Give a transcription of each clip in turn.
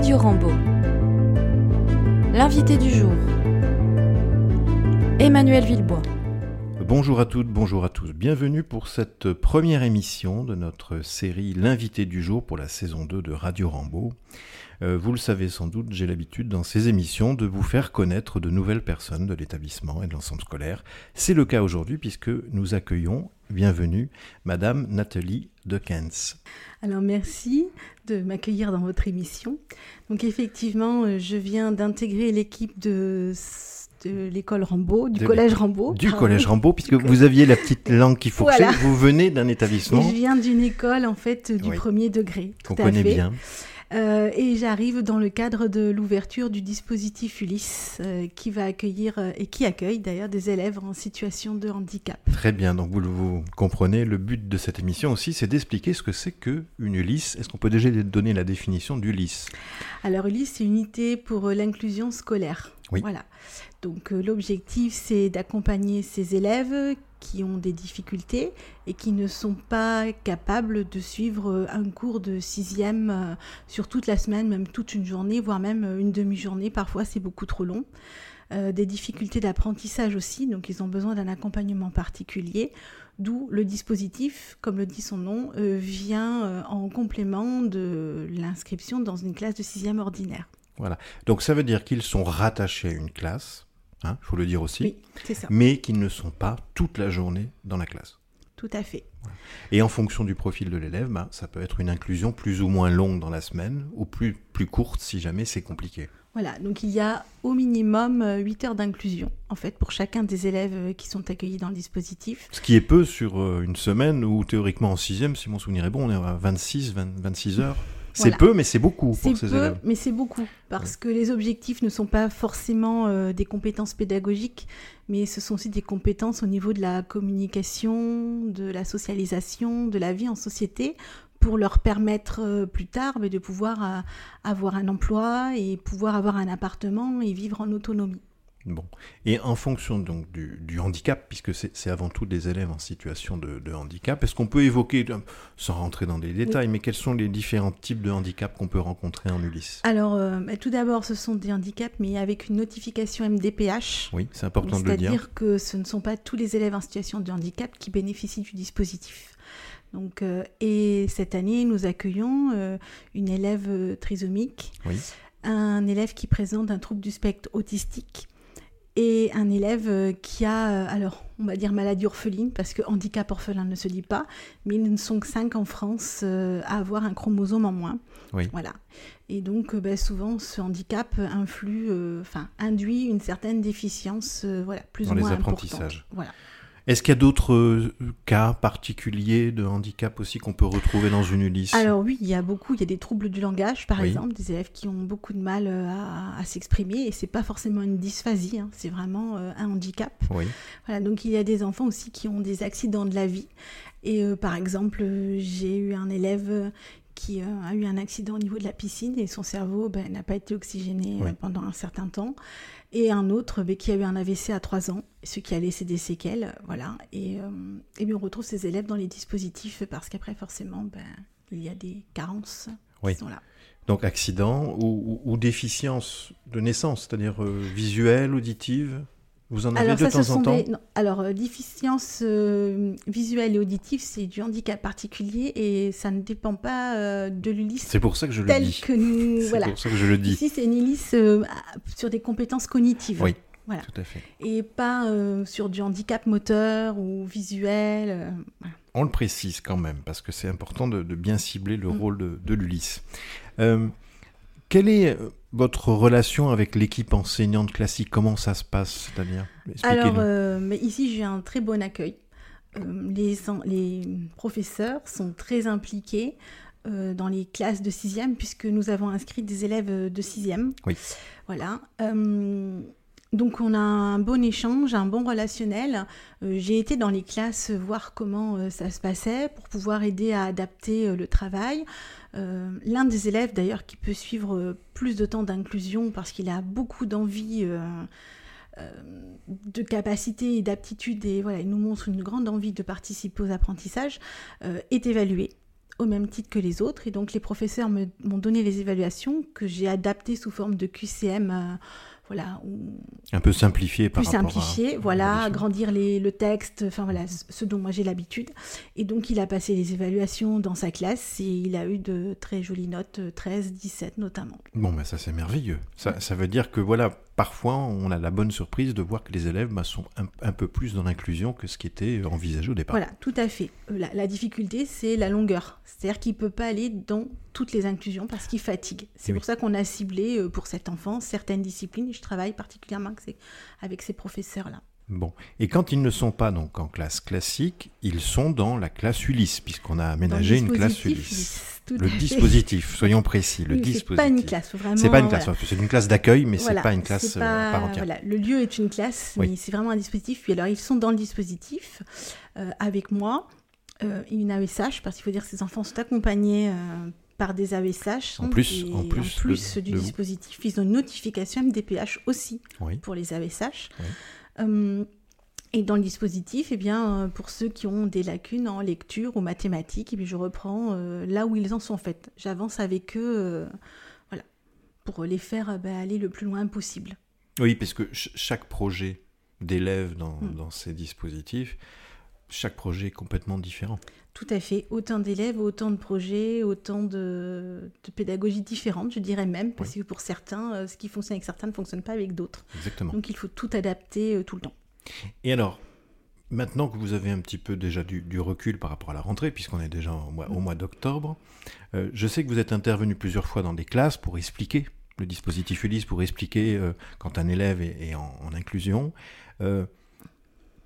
Radio Rambo. L'invité du jour. Emmanuel Villebois. Bonjour à toutes, bonjour à tous. Bienvenue pour cette première émission de notre série L'invité du jour pour la saison 2 de Radio Rambo. Euh, vous le savez sans doute, j'ai l'habitude dans ces émissions de vous faire connaître de nouvelles personnes de l'établissement et de l'ensemble scolaire. C'est le cas aujourd'hui puisque nous accueillons, bienvenue, Madame Nathalie Kens. Alors merci de m'accueillir dans votre émission. Donc effectivement, euh, je viens d'intégrer l'équipe de l'école Rambaud, du collège Rambaud. Du collège Rambaud, puisque vous aviez la petite langue qui fourchait. Vous venez d'un établissement. je viens d'une école en fait du premier degré. Qu'on connaît bien. Euh, et j'arrive dans le cadre de l'ouverture du dispositif Ulysse, euh, qui va accueillir euh, et qui accueille d'ailleurs des élèves en situation de handicap. Très bien, donc vous, vous comprenez, le but de cette émission aussi, c'est d'expliquer ce que c'est qu'une Ulysse. Est-ce qu'on peut déjà donner la définition d'Ulysse? Alors Ulysse, c'est unité pour l'inclusion scolaire. Oui. Voilà. Donc l'objectif, c'est d'accompagner ces élèves qui ont des difficultés et qui ne sont pas capables de suivre euh, un cours de sixième euh, sur toute la semaine, même toute une journée, voire même euh, une demi-journée. Parfois, c'est beaucoup trop long. des difficultés d'apprentissage aussi, donc ils ont besoin d'un accompagnement particulier, d'où le dispositif, comme le dit son nom, vient en complément de l'inscription dans une classe de sixième ordinaire. Voilà, donc ça veut dire qu'ils sont rattachés à une classe, il hein, faut le dire aussi, ça. mais qu'ils ne sont pas toute la journée dans la classe. Tout à fait. Et en fonction du profil de l'élève, bah, ça peut être une inclusion plus ou moins longue dans la semaine, ou plus, plus courte si jamais c'est compliqué. Voilà, donc il y a au minimum 8 euh, heures d'inclusion, en fait, pour chacun des élèves euh, qui sont accueillis dans le dispositif. Ce qui est peu sur euh, une semaine, où théoriquement en sixième, si mon souvenir est bon, on est à 26, 26 heures. C'est peu, mais c'est beaucoup pour ces peu, mais c'est beaucoup parce que les objectifs ne sont pas forcément euh, des compétences pédagogiques, mais ce sont aussi des compétences au niveau de la communication, de la socialisation, de la vie en société pour leur permettre euh, plus tard de pouvoir euh, avoir un emploi et pouvoir avoir un appartement et vivre en autonomie. Bon. Et en fonction donc du, handicap, puisque c'est avant tout des élèves en situation de, handicap, est-ce qu'on peut évoquer, sans rentrer dans des détails, mais quels sont les différents types de handicap qu'on peut rencontrer en Ulysse? Alors, euh, bah, tout d'abord, ce sont des handicaps, mais avec une notification MDPH. Oui, c'est important de le dire. C'est-à-dire que ce ne sont pas tous les élèves en situation de handicap qui bénéficient du dispositif. Donc, euh, et cette année, nous accueillons euh, une élève trisomique, un élève qui présente un trouble du spectre autistique et un élève euh, qui a, euh, alors on va dire maladie orpheline, parce que handicap orphelin ne se dit pas, mais ils ne sont que 5 en France euh, à avoir un chromosome en moins. Oui. Voilà. Et donc ben, souvent ce handicap influe, enfin induit une certaine déficience, voilà, plus ou moins les apprentissages. Voilà. Est-ce qu'il y a d'autres euh, cas particuliers de handicap aussi qu'on peut retrouver dans une Ulysse? Alors oui, il y a beaucoup. Il y a des troubles du langage, par exemple, des élèves qui ont beaucoup de mal euh, à, s'exprimer et c'est pas forcément une dysphasie, hein, c'est vraiment euh, un handicap. Oui. Voilà, donc il y a des enfants aussi qui ont des accidents de la vie. Et par exemple, j'ai eu un élève qui a eu un accident au niveau de la piscine et son cerveau ben, n'a pas été oxygéné pendant un certain temps et un autre mais, qui a eu un AVC à 3 ans, ce qui a laissé des séquelles, voilà. Et, euh, et bien on retrouve ces élèves dans les dispositifs parce qu'après forcément, ben, il y a des carences qui sont là. Donc accident ou, déficience de naissance, c'est-à-dire euh, visuelle, auditive? Vous en avez de temps en temps Alors, euh, déficience euh, visuelle et auditive, c'est du handicap particulier et ça ne dépend pas euh, de l'ULIS. C'est pour ça que je le dis. C'est pour ça que je le dis. Ici, c'est une ULIS sur des compétences cognitives. Oui. Voilà. Tout à fait. Et pas sur du handicap moteur ou visuel. On le précise quand même, parce que c'est important de, bien cibler le mm. rôle de, de l'ULIS. Quelle est euh, votre relation avec l'équipe enseignante classique? Comment ça se passe C'est-à-dire Alors, euh, mais ici, j'ai un très bon accueil. Euh, les, les, professeurs sont très impliqués dans les classes de sixième, puisque nous avons inscrit des élèves de sixième. Oui. Voilà. Donc on a un bon échange, un bon relationnel. J'ai été dans les classes voir comment ça se passait pour pouvoir aider à adapter le travail. Euh, l'un des élèves d'ailleurs qui peut suivre euh, plus de temps d'inclusion parce qu'il a beaucoup d'envie, euh, de capacité et d'aptitude et voilà, il nous montre une grande envie de participer aux apprentissages, est évalué au même titre que les autres. Et donc les professeurs m'ont donné les évaluations que j'ai adaptées sous forme de QCM voilà, un peu simplifié par plus simplifié, voilà, agrandir les, le texte, enfin voilà, ce dont moi j'ai l'habitude. Et donc il a passé les évaluations dans sa classe et il a eu de très jolies notes, 13, 17 notamment. Bon, ben ça c'est merveilleux. Ça, ça veut dire que voilà, parfois, on a la bonne surprise de voir que les élèves bah, sont un, peu plus dans l'inclusion que ce qui était envisagé au départ. Voilà, tout à fait. Euh, la, difficulté, c'est la longueur. C'est-à-dire qu'il ne peut pas aller dans toutes les inclusions parce qu'il fatigue. C'est pour ça qu'on a ciblé euh, pour cet enfant certaines disciplines. Je travaille particulièrement avec ces professeurs-là. Bon, et quand ils ne sont pas donc en classe classique, ils sont dans la classe Ulysse, puisqu'on a aménagé une classe Ulysse. le dispositif, soyons précis, le dispositif. C'est pas une classe, vraiment. C'est pas une classe, c'est une classe d'accueil, mais c'est pas une classe euh, par entière. Voilà, le lieu est une classe, mais c'est vraiment un dispositif. Puis alors, ils sont dans le dispositif euh, avec moi, euh, une AESH, parce qu'il faut dire que ces enfants sont accompagnés. Euh, par des AESH. En plus, en plus, en plus du dispositif, ils ont une notification MDPH aussi pour les AESH. Oui. Euh, et dans le dispositif, eh bien, euh, pour ceux qui ont des lacunes en lecture ou mathématiques, eh je reprends euh, là où ils en sont en fait. J'avance avec eux voilà, pour les faire bah, aller le plus loin possible. Oui, parce que chaque projet d'élèves dans, hmm. dans, ces dispositifs, chaque projet est complètement différent. Tout à fait. Autant d'élèves, autant de projets, autant de, de pédagogies différentes, je dirais même, parce que pour certains, ce qui fonctionne avec certains ne fonctionne pas avec d'autres. Exactement. Donc il faut tout adapter tout le temps. Et alors, maintenant que vous avez un petit peu déjà du, recul par rapport à la rentrée, puisqu'on est déjà au mois, d'octobre, euh, je sais que vous êtes intervenu plusieurs fois dans des classes pour expliquer le dispositif Ulysse, pour expliquer euh, quand un élève est, en, inclusion. Euh,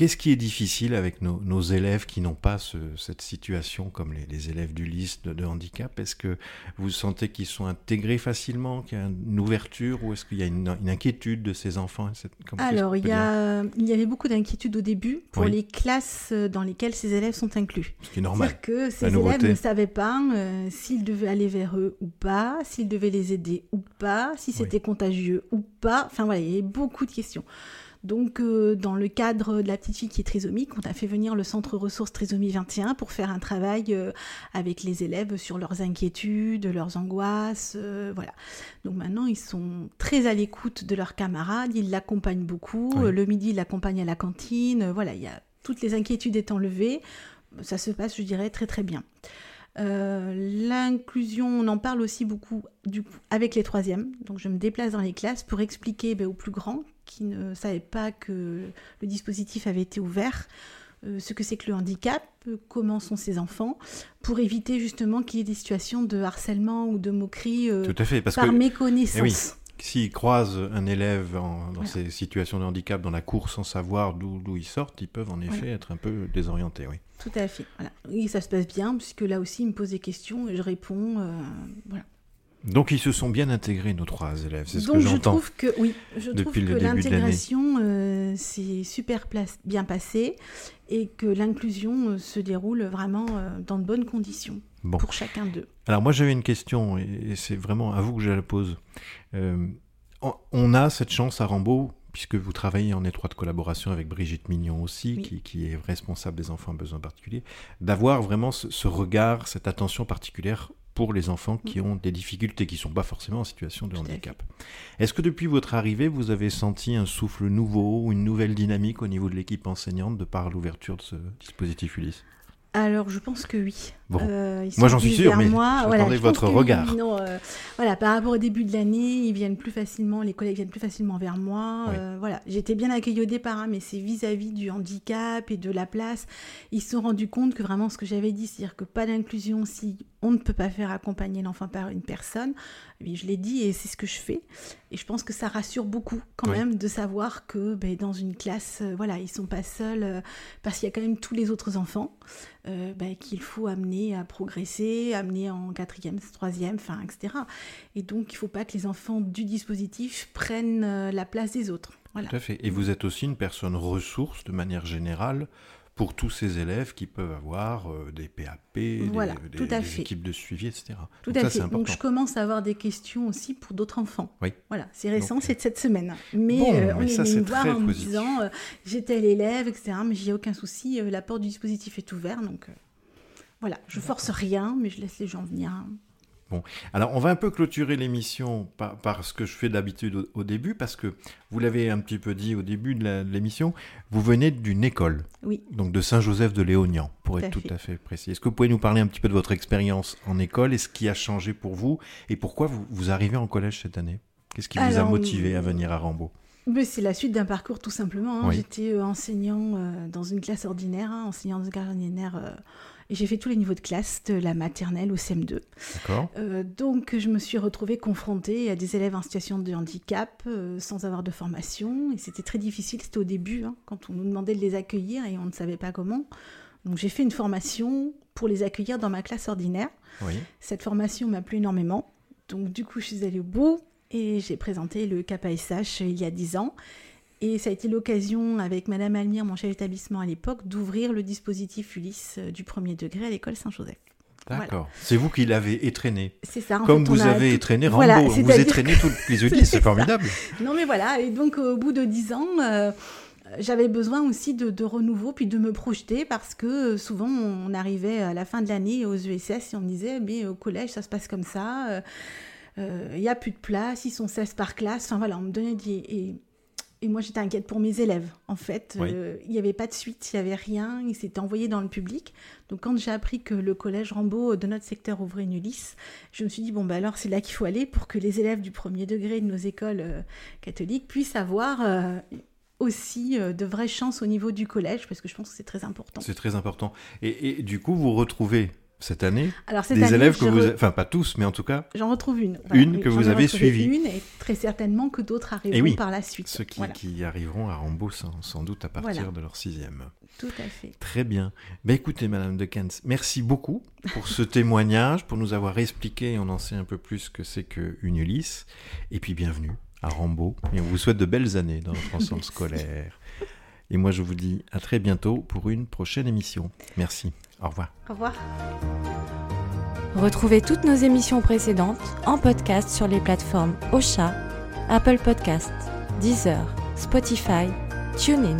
Qu'est-ce qui est difficile avec nos, élèves qui n'ont pas cette situation comme les, élèves du lys de, handicap? Est-ce que vous sentez qu'ils sont intégrés facilement, qu'il y a une ouverture ou est-ce qu'il y a une, inquiétude de ces enfants? Alors, il y, a, il y avait beaucoup d'inquiétudes au début pour les classes dans lesquelles ces élèves sont inclus. Ce qui est normal. C'est-à-dire que ces élèves ne savaient pas euh, s'ils devaient aller vers eux ou pas, s'ils devaient les aider ou pas, si c'était contagieux ou pas. Enfin voilà, il y avait beaucoup de questions. Donc, euh, dans le cadre de la petite fille qui est trisomique, on a fait venir le centre ressources trisomie 21 pour faire un travail euh, avec les élèves sur leurs inquiétudes, leurs angoisses, euh, voilà. Donc maintenant, ils sont très à l'écoute de leurs camarades, ils l'accompagnent beaucoup. Le midi, ils l'accompagnent à la cantine. voilà, il y a toutes les inquiétudes étant levées. Ça se passe, je dirais, très très bien. L'inclusion, on en parle aussi beaucoup du avec les troisièmes. Donc je me déplace dans les classes pour expliquer ben, aux plus grands qui ne savaient pas que le dispositif avait été ouvert, euh, ce que c'est que le handicap, comment sont ses enfants, pour éviter justement qu'il y ait des situations de harcèlement ou de moquerie euh, Tout à fait, parce par que, méconnaissance. Eh S'ils croisent un élève dans ces situations de handicap dans la cour sans savoir d'où ils sortent, ils peuvent en effet être un peu désorientés. Oui. Tout à fait. Voilà. Oui, ça se passe bien, puisque là aussi, ils me posent des questions et je réponds. Euh, voilà. Donc ils se sont bien intégrés nos trois élèves, c'est ce que j'entends. Donc je trouve que oui, je trouve que l'intégration euh, s'est super bien passée et que l'inclusion euh, se déroule vraiment euh, dans de bonnes conditions pour chacun d'eux. Alors moi j'avais une question et c'est vraiment à vous que je la pose. on a cette chance à Rambaud puisque vous travaillez en étroite collaboration avec Brigitte Mignon aussi, qui, est responsable des enfants à besoins particuliers, d'avoir vraiment ce, regard, cette attention particulière pour les enfants qui mm. ont des difficultés, qui ne sont pas forcément en situation de handicap. Est-ce que depuis votre arrivée, vous avez senti un souffle nouveau ou une nouvelle dynamique au niveau de l'équipe enseignante de par l'ouverture de ce dispositif Ulysse? Alors, je pense que oui. Euh, moi, j'en suis sûr, mais moi. j'attendais votre regard. Euh, voilà, par rapport au début de l'année, ils viennent plus facilement, les collègues viennent plus facilement vers moi. Euh, voilà, j'étais bien accueillie au départ, hein, mais c'est vis-à-vis du handicap et de la place. Ils se sont rendus compte que vraiment ce que j'avais dit, c'est-à-dire que pas d'inclusion si on ne peut pas faire accompagner l'enfant par une personne. Oui, je l'ai dit et c'est ce que je fais. Et je pense que ça rassure beaucoup quand même de savoir que ben, dans une classe, voilà, ils sont pas seuls parce qu'il y a quand même tous les autres enfants. Euh, bah, qu'il faut amener à progresser, amener en quatrième, troisième, enfin, etc. Et donc, il ne faut pas que les enfants du dispositif prennent euh, la place des autres. Voilà. Tout à fait. Et vous êtes aussi une personne ressource de manière générale pour tous ces élèves qui peuvent avoir euh, des PAP, des, équipes de suivi, etc. Tout à fait. Donc je commence à avoir des questions aussi pour d'autres enfants. Oui. Voilà, c'est récent, c'est de cette semaine. Mais euh, on est venu me voir en me disant euh, j'étais l'élève, etc. Mais j'ai aucun souci, la porte du dispositif est ouverte, donc Voilà, je force rien, mais je laisse les gens venir. Bon, alors on va un peu clôturer l'émission par, ce que je fais d'habitude au, début, parce que vous l'avez un petit peu dit au début de l'émission, vous venez d'une école. Oui. Donc de Saint-Joseph de Léognan, pour être tout à fait précis. Est-ce que vous pouvez nous parler un petit peu de votre expérience en école et ce qui a changé pour vous et pourquoi vous, vous arrivez en collège cette année? Qu'est-ce qui vous a motivé à venir à Rambaud c'est la suite d'un parcours tout simplement. Hein. J'étais euh, enseignant euh, dans une classe ordinaire, hein, enseignant de gardien euh, et j'ai fait tous les niveaux de classe, de la maternelle au CM2. Euh, donc je me suis retrouvée confrontée à des élèves en situation de handicap sans avoir de formation. Et c'était très difficile, c'était au début, hein, quand on nous demandait de les accueillir et on ne savait pas comment. Donc j'ai fait une formation pour les accueillir dans ma classe ordinaire. Cette formation m'a plu énormément. Donc du coup je suis allée au bout et j'ai présenté le KPSH il y a 10 ans. Et ça a été l'occasion, avec Madame Almire, mon chef d'établissement à l'époque, d'ouvrir le dispositif Ulysse euh, du premier degré à l'école Saint-Joseph. D'accord. C'est vous qui l'avez étraîné. C'est ça. Comme vous avez étraîné Rambo. vous étraînez toutes les Ulysses, c'est formidable. Non mais voilà, et donc au bout de dix ans, euh, j'avais besoin aussi de, renouveau, puis de me projeter, parce que euh, souvent on arrivait à la fin de l'année aux ESS et on me disait, mais au collège ça se passe comme ça, il n'y a plus de place, ils sont 16 par classe, enfin voilà, on me donnait des... Et, et moi, j'étais inquiète pour mes élèves. En fait, euh, il n'y avait pas de suite, il n'y avait rien. Ils s'étaient envoyés dans le public. Donc, quand j'ai appris que le collège Rambaud de notre secteur ouvrait une Ulysse, je me suis dit, bon, bah alors, c'est là qu'il faut aller pour que les élèves du premier degré de nos écoles euh, catholiques puissent avoir euh, aussi de vraies chances au niveau du collège, parce que je pense que c'est très important. C'est très important. Et, et, du coup, vous retrouvez cette année Alors, des élèves que vous, enfin pas tous, mais en tout cas, j'en retrouve une. une que vous avez suivie. Une et très certainement que d'autres arriveront par la suite. Ceux qui, arriveront à Rambo sans, doute à partir de leur sixième. Tout à fait. Très bien. Ben écoutez, Madame de Kens, merci beaucoup pour ce témoignage, pour nous avoir expliqué on en sait un peu plus que c'est qu'une Ulysse. Et puis bienvenue à Rambo. Et on vous souhaite de belles années dans notre ensemble scolaire. Et moi, je vous dis à très bientôt pour une prochaine émission. Merci. Au revoir. Au revoir. Retrouvez toutes nos émissions précédentes en podcast sur les plateformes Ocha, Apple Podcasts, Deezer, Spotify, TuneIn